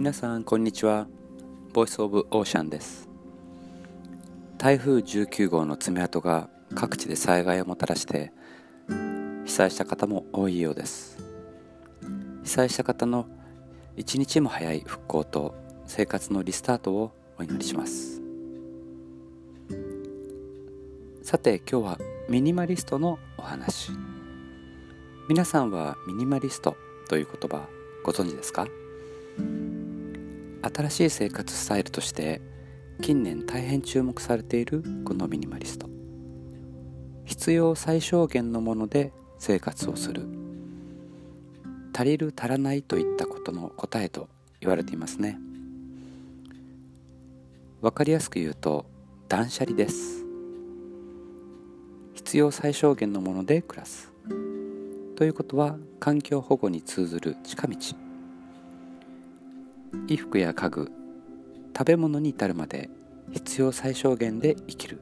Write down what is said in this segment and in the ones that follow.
皆さんこんにちは。ボイスオブオーシャンです。台風19号の爪痕が各地で災害をもたらして被災した方も多いようです。被災した方の一日も早い復興と生活のリスタートをお祈りします。さて今日はミニマリストのお話。皆さんはミニマリストという言葉ご存知ですか？新しい生活スタイルとして近年大変注目されているこのミニマリスト。必要最小限のもので生活をする。足りる足らないといったことの答えと言われていますね。わかりやすく言うと断捨離です。必要最小限のもので暮らす。ということは環境保護に通ずる近道。衣服や家具食べ物に至るまで必要最小限で生きる。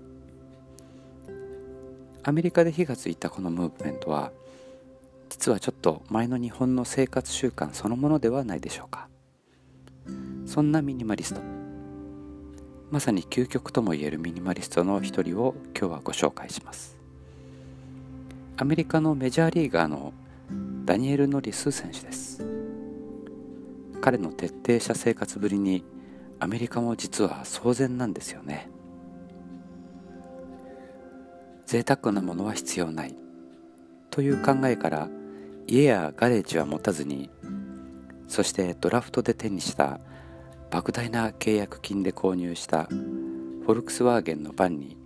アメリカで火がついたこのムーブメントは実はちょっと前の日本の生活習慣そのものではないでしょうか。そんなミニマリスト。まさに究極ともいえるミニマリストの一人を今日はご紹介します。アメリカのメジャーリーガーのダニエル・ノリス選手です。彼の徹底した生活ぶりにアメリカも実は騒然なんですよね。贅沢なものは必要ない。という考えから家やガレージは持たずにそしてドラフトで手にした莫大な契約金で購入したフォルクスワーゲンのバンに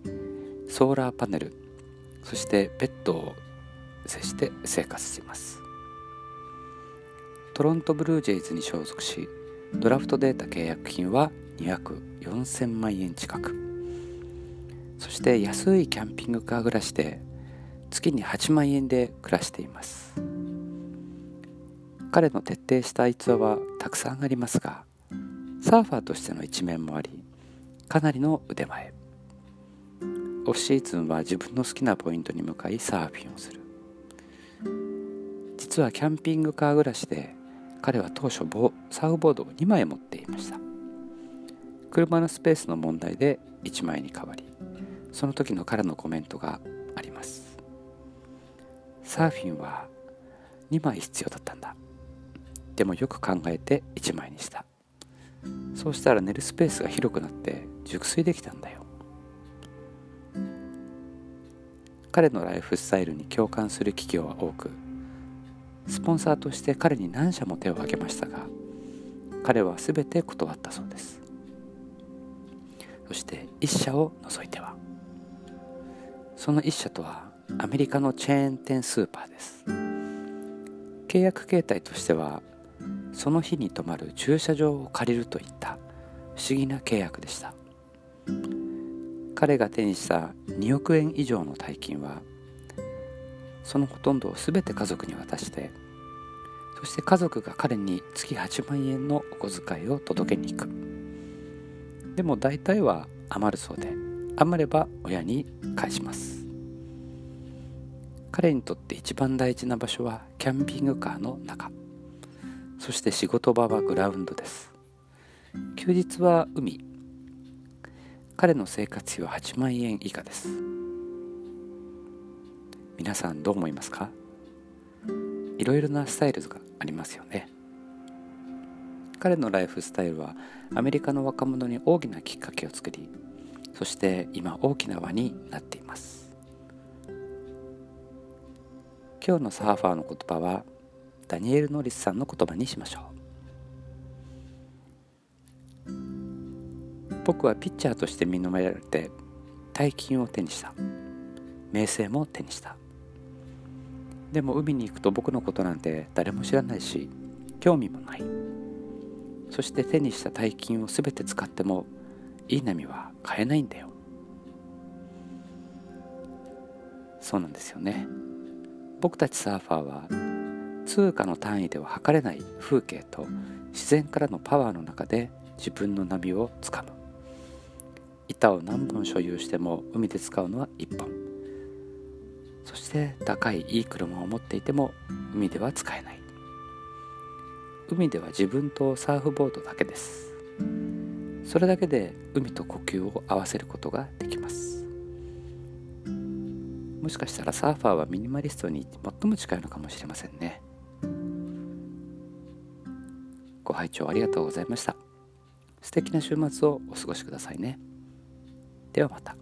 ソーラーパネルそしてベッドを接して生活します。トロントブルージェイズに所属しドラフトデータ契約金は2約4000万円近く。そして安いキャンピングカー暮らしで月に8万円で暮らしています。彼の徹底した逸話はたくさんありますがサーファーとしての一面もありかなりの腕前。オフシーズンは自分の好きなポイントに向かいサーフィンをする。実はキャンピングカー暮らしで彼は当初サーフボードを2枚持っていました。車のスペースの問題で1枚に変わりその時の彼のコメントがあります。サーフィンは2枚必要だったんだ。でもよく考えて1枚にした。そうしたら寝るスペースが広くなって熟睡できたんだよ。彼のライフスタイルに共感する企業は多くスポンサーとして彼に何社も手を挙げましたが彼は全て断ったそうです。そして1社を除いてはその1社とはアメリカのチェーン店スーパーです。契約形態としてはその日に泊まる駐車場を借りるといった不思議な契約でした。彼が手にした2億円以上の大金はそのほとんどを全て家族に渡してそして家族が彼に月8万円のお小遣いを届けに行く。でも大体は余るそうで余れば親に返します。彼にとって一番大事な場所はキャンピングカーの中。そして仕事場はグラウンドです。休日は海。彼の生活費は8万円以下です。皆さんどう思いますか？いろいろなスタイルがありますよね。彼のライフスタイルはアメリカの若者に大きなきっかけを作りそして今大きな輪になっています。今日のサーファーの言葉はダニエル・ノリスさんの言葉にしましょう。僕はピッチャーとして認められて大金を手にした。名声も手にした。でも海に行くと僕のことなんて誰も知らないし興味もない。そして手にした大金を全て使ってもいい波は買えないんだよ。そうなんですよね。僕たちサーファーは通貨の単位では測れない風景と自然からのパワーの中で自分の波をつかむ。板を何本所有しても海で使うのは1本。そして高いいい車を持っていても海では使えない。海では自分とサーフボードだけです。それだけで海と呼吸を合わせることができます。もしかしたらサーファーはミニマリストに最も近いのかもしれませんね。ご拝聴ありがとうございました。素敵な週末をお過ごしくださいね。ではまた。